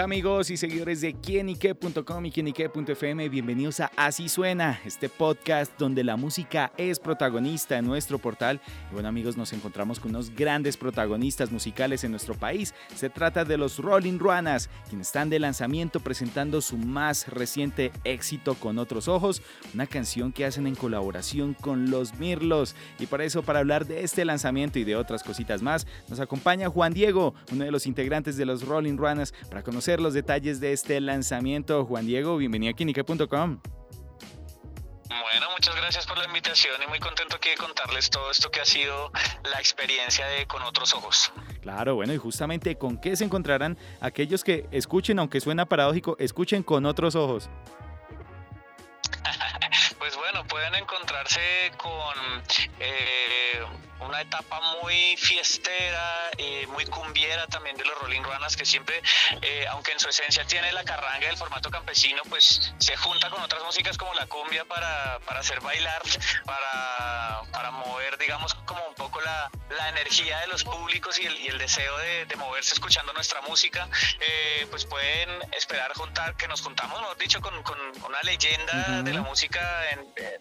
Amigos y seguidores de quienique.com y quienique.fm, bienvenidos a Así Suena, este podcast donde la música es protagonista en nuestro portal. Y bueno amigos, nos encontramos con unos grandes protagonistas musicales en nuestro país. Se trata de los Rolling Ruanas, quienes están de lanzamiento presentando su más reciente éxito con otros ojos, una canción que hacen en colaboración con los Mirlos. Y para eso, para hablar de este lanzamiento y de otras cositas más, nos acompaña Juan Diego, uno de los integrantes de los Rolling Ruanas, para conocer los detalles de este lanzamiento. Juan Diego, bienvenido a Quinica.com. Bueno, muchas gracias por la invitación y muy contento aquí de contarles todo esto que ha sido la experiencia de Con Otros Ojos. Claro, bueno, y justamente con qué se encontrarán aquellos que escuchen, aunque suena paradójico, escuchen con otros ojos. pues bueno, pueden encontrarse con eh, una etapa muy fiestera, eh, muy cumbiera también de los Rolling Ruanas, que siempre, eh, aunque en su esencia tiene la carranga del formato campesino, pues se junta con otras músicas como la cumbia para, para hacer bailar, para, para mover, digamos, como poco la, la energía de los públicos y el, y el deseo de, de, moverse escuchando nuestra música, eh, pues pueden esperar juntar, que nos juntamos, mejor dicho, con, con una leyenda de la música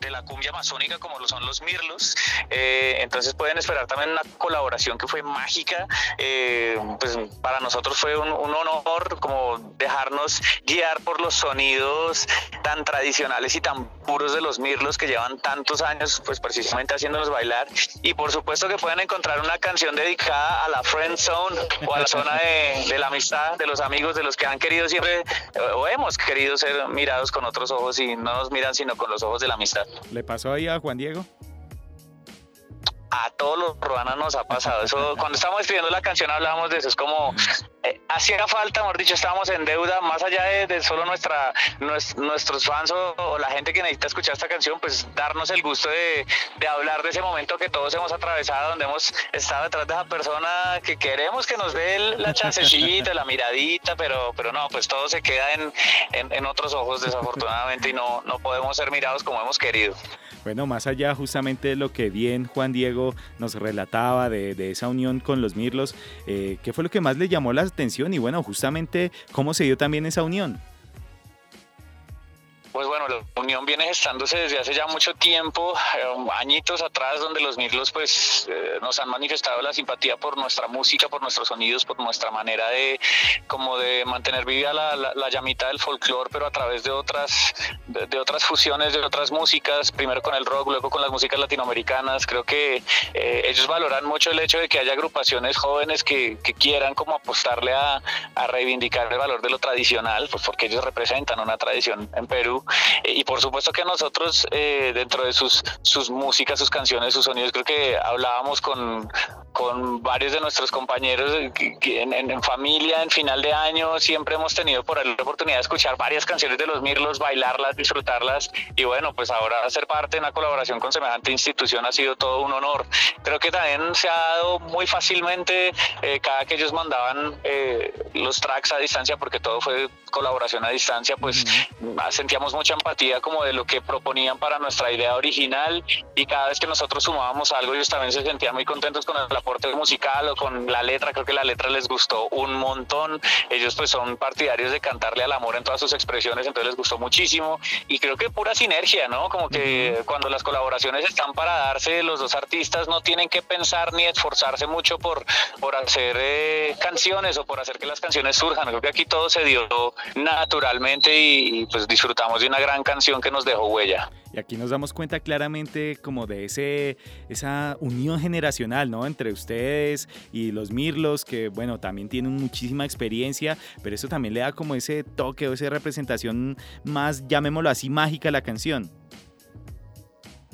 de la cumbia amazónica como lo son los Mirlos. entonces, pues pueden esperar también una colaboración que fue mágica. Eh, pues para nosotros fue un, honor como dejarnos guiar por los sonidos tan tradicionales y tan puros de los mirlos que llevan tantos años pues precisamente haciéndonos bailar y por supuesto que pueden encontrar una canción dedicada a la friend zone o a la zona de, de la amistad de los amigos de los que han querido siempre o hemos querido ser mirados con otros ojos y no nos miran sino con los ojos de la amistad. ¿Le pasó ahí a Juan Diego? a todos los ruanas nos ha pasado. Eso, cuando estábamos escribiendo la canción hablábamos de eso. Es como, eh, hacía falta, mejor dicho, estábamos en deuda, más allá de, solo nuestra, nuestros fans o, la gente que necesita escuchar esta canción, pues darnos el gusto de, de, hablar de ese momento que todos hemos atravesado, donde hemos estado detrás de esa persona que queremos que nos dé la chancecita, la miradita, pero, pero no, pues todo se queda en, en, otros ojos desafortunadamente y no, no podemos ser mirados como hemos querido. Bueno, más allá justamente de lo que bien Juan Diego nos relataba de, de esa unión con los Mirlos, eh, ¿qué fue lo que más le llamó la atención? Y bueno, justamente cómo se dio también esa unión. Pues bueno, la unión viene gestándose desde hace ya mucho tiempo, eh, añitos atrás, donde los Mirlos pues eh, nos han manifestado la simpatía por nuestra música, por nuestros sonidos, por nuestra manera de como de mantener viva la, la, llamita del folclore, pero a través de otras de, otras fusiones, de otras músicas, primero con el rock, luego con las músicas latinoamericanas. Creo que eh, ellos valoran mucho el hecho de que haya agrupaciones jóvenes que, que quieran como apostarle a, a reivindicar el valor de lo tradicional, pues porque ellos representan una tradición en Perú y por supuesto que nosotros, eh, dentro de sus, sus músicas, sus canciones, sus sonidos, creo que hablábamos con, con varios de nuestros compañeros que, en, familia, en final de año, siempre hemos tenido por ahí la oportunidad de escuchar varias canciones de los Mirlos, bailarlas, disfrutarlas. Y bueno, pues ahora ser parte de una colaboración con semejante institución ha sido todo un honor. Creo que también se ha dado muy fácilmente eh, cada que ellos mandaban eh, los tracks a distancia, porque todo fue colaboración a distancia, pues sentíamos mucha empatía como de lo que proponían para nuestra idea original y cada vez que nosotros sumábamos algo ellos también se sentían muy contentos con el aporte musical o con la letra, creo que la letra les gustó un montón, ellos pues son partidarios de cantarle al amor en todas sus expresiones, entonces les gustó muchísimo. Y creo que pura sinergia, ¿no? Como que cuando las colaboraciones están para darse, los dos artistas no tienen que pensar ni esforzarse mucho por, por hacer eh, canciones o por hacer que las canciones surjan, creo que aquí todo se dio naturalmente y, pues disfrutamos de una gran canción que nos dejó huella. Y aquí nos damos cuenta claramente como de ese, esa unión generacional, ¿no? Entre ustedes y los Mirlos, que bueno, también tienen muchísima experiencia, pero eso también le da como ese toque o esa representación más, llamémoslo así, mágica a la canción.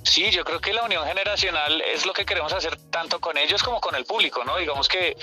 Sí, yo creo que la unión generacional es lo que queremos hacer tanto con ellos como con el público, ¿no? Digamos que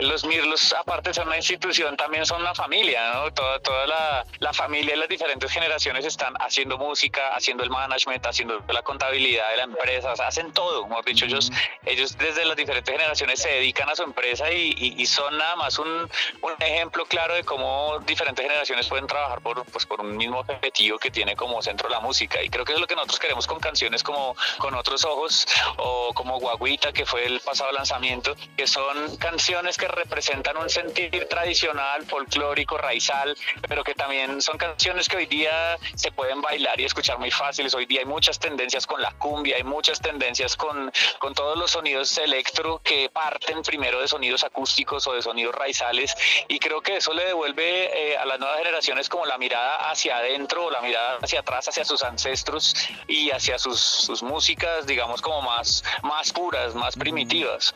los Mirlos, aparte de ser una institución, también son una familia, ¿no? Toda, toda la, la familia y las diferentes generaciones están haciendo música, haciendo el management, haciendo la contabilidad de la empresa, hacen todo, como dicho, ellos, ellos desde las diferentes generaciones se dedican a su empresa y, y, son nada más un, un, ejemplo claro de cómo diferentes generaciones pueden trabajar por, pues, por un mismo objetivo que tiene como centro la música. Y creo que es lo que nosotros queremos con canciones como Con otros ojos o como Guaguita, que fue el pasado lanzamiento, que son canciones que representan un sentir tradicional, folclórico, raizal, pero que también son canciones que hoy día se pueden bailar y escuchar muy fáciles. Hoy día hay muchas tendencias con la cumbia, hay muchas tendencias con, con todos los sonidos electro que parten primero de sonidos acústicos o de sonidos raizales y creo que eso le devuelve eh, a las nuevas generaciones como la mirada hacia adentro, la mirada hacia atrás, hacia sus ancestros y hacia sus, sus músicas, digamos, como más, más puras, más primitivas.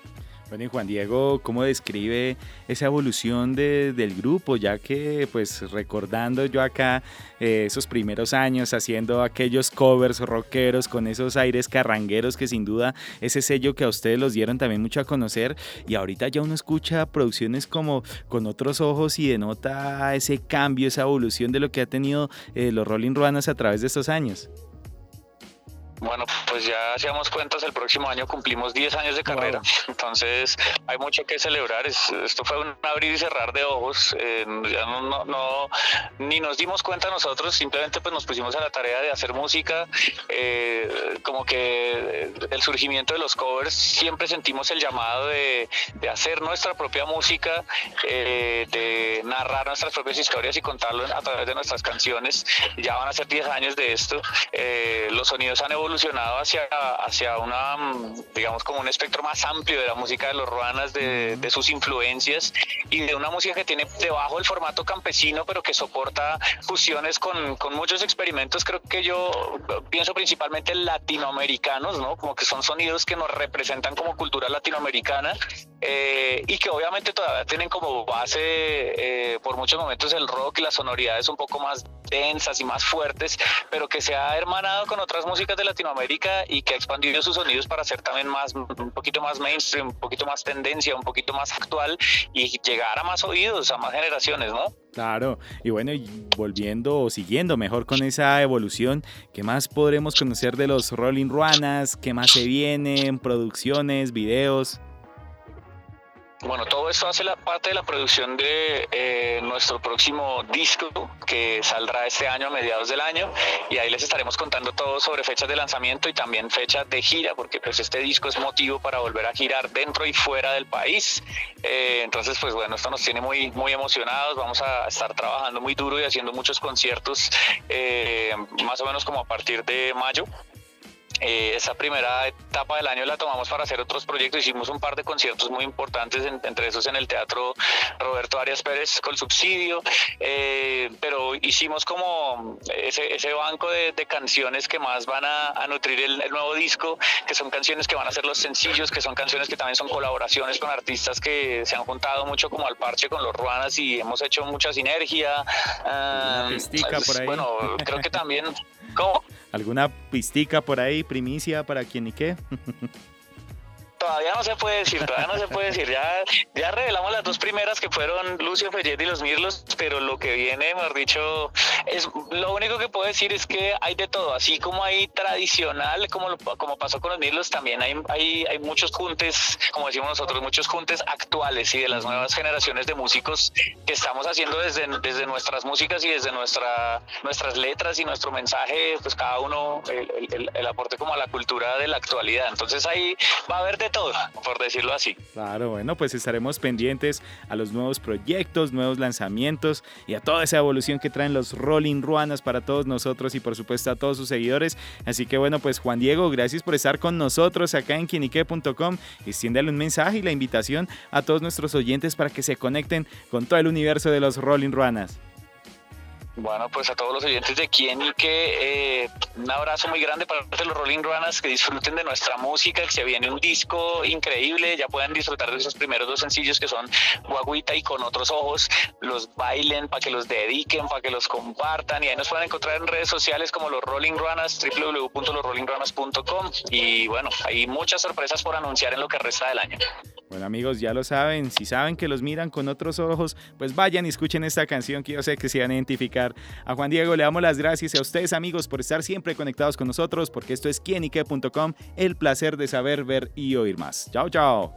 Bueno, y Juan Diego, ¿cómo describe esa evolución de, del grupo? Ya que, pues, recordando yo acá eh, esos primeros años haciendo aquellos covers rockeros con esos aires carrangueros que sin duda ese sello que a ustedes los dieron también mucho a conocer y ahorita ya uno escucha producciones como con otros ojos y denota ese cambio, esa evolución de lo que ha tenido eh, los Rolling Ruanas a través de estos años. Bueno, pues ya hacíamos cuentas, el próximo año cumplimos 10 años de carrera, entonces hay mucho que celebrar. esto fue un abrir y cerrar de ojos, eh, ya no, no, ni nos dimos cuenta nosotros, simplemente pues nos pusimos a la tarea de hacer música, eh, como que el surgimiento de los covers, siempre sentimos el llamado de, de hacer nuestra propia música, eh, de narrar nuestras propias historias y contarlo a través de nuestras canciones. Ya van a ser 10 años de esto, los sonidos han evolucionado hacia, hacia una, digamos, como un espectro más amplio de la música de los ruanas, de, de, sus influencias y de una música que tiene debajo el formato campesino, pero que soporta fusiones con, con muchos experimentos. Creo que yo pienso principalmente latinoamericanos, ¿no? Como que son sonidos que nos representan como cultura latinoamericana eh, y que obviamente todavía tienen como base eh, por muchos momentos el rock y las sonoridades un poco más densas y más fuertes, pero que se ha hermanado con otras músicas de Latinoamérica y que ha expandido sus sonidos para ser también más, un poquito más mainstream, un poquito más tendencia, un poquito más actual y llegar a más oídos, a más generaciones, ¿no? Claro, y bueno, y volviendo o siguiendo mejor con esa evolución, ¿qué más podremos conocer de los Rolling Ruanas? ¿Qué más se vienen? ¿Producciones, videos? Bueno, todo esto hace la parte de la producción de eh, nuestro próximo disco que saldrá este año a mediados del año y ahí les estaremos contando todo sobre fechas de lanzamiento y también fechas de gira porque pues este disco es motivo para volver a girar dentro y fuera del país. Eh, entonces pues bueno, esto nos tiene muy, muy emocionados, vamos a estar trabajando muy duro y haciendo muchos conciertos eh, más o menos como a partir de mayo eh, esa primera etapa del año la tomamos para hacer otros proyectos. Hicimos un par de conciertos muy importantes, entre esos en el Teatro Roberto Arias Pérez con subsidio, eh, pero hicimos como ese, ese banco de, canciones que más van a, nutrir el, nuevo disco, que son canciones que van a ser los sencillos, que son canciones que también son colaboraciones con artistas que se han juntado mucho como al parche con los Ruanas y hemos hecho mucha sinergia. Ah, por ahí. Bueno, creo que también... ¿Alguna pistica por ahí, primicia para quien y qué? todavía no se puede decir, todavía no se puede decir. Ya, ya revelamos las dos primeras que fueron Lucio Fellet y los Mirlos, pero lo que viene, mejor dicho, es lo único que puedo decir es que hay de todo. Así como hay tradicional, como, como pasó con los Mirlos, también hay, hay, hay muchos juntes, como decimos nosotros, muchos juntes actuales y de las nuevas generaciones de músicos que estamos haciendo desde, desde nuestras músicas y desde nuestra, nuestras letras y nuestro mensaje, pues cada uno el, el, el aporte como a la cultura de la actualidad. Entonces ahí va a haber de todo, por decirlo así. Claro, bueno, pues estaremos pendientes a los nuevos proyectos, nuevos lanzamientos y a toda esa evolución que traen los Rolling Ruanas para todos nosotros y por supuesto a todos sus seguidores. Así que bueno, pues Juan Diego, gracias por estar con nosotros acá en quienique.com. Extiéndale un mensaje y la invitación a todos nuestros oyentes para que se conecten con todo el universo de los Rolling Ruanas. Bueno, pues a todos los oyentes de Quien y que eh, un abrazo muy grande para los Rolling Ruanas, que disfruten de nuestra música, que se viene un disco increíble, ya pueden disfrutar de esos primeros dos sencillos que son Guaguita y con otros ojos, los bailen para que los dediquen, para que los compartan y ahí nos pueden encontrar en redes sociales como los Rolling Ruanas, www.losrollingruanas.com y bueno, hay muchas sorpresas por anunciar en lo que resta del año. Bueno amigos, ya lo saben, si saben que los miran con otros ojos, pues vayan y escuchen esta canción que yo sé que se van a identificar. A Juan Diego le damos las gracias a ustedes amigos por estar siempre conectados con nosotros, porque esto es quienique.com, el placer de saber, ver y oír más. Chao, chao.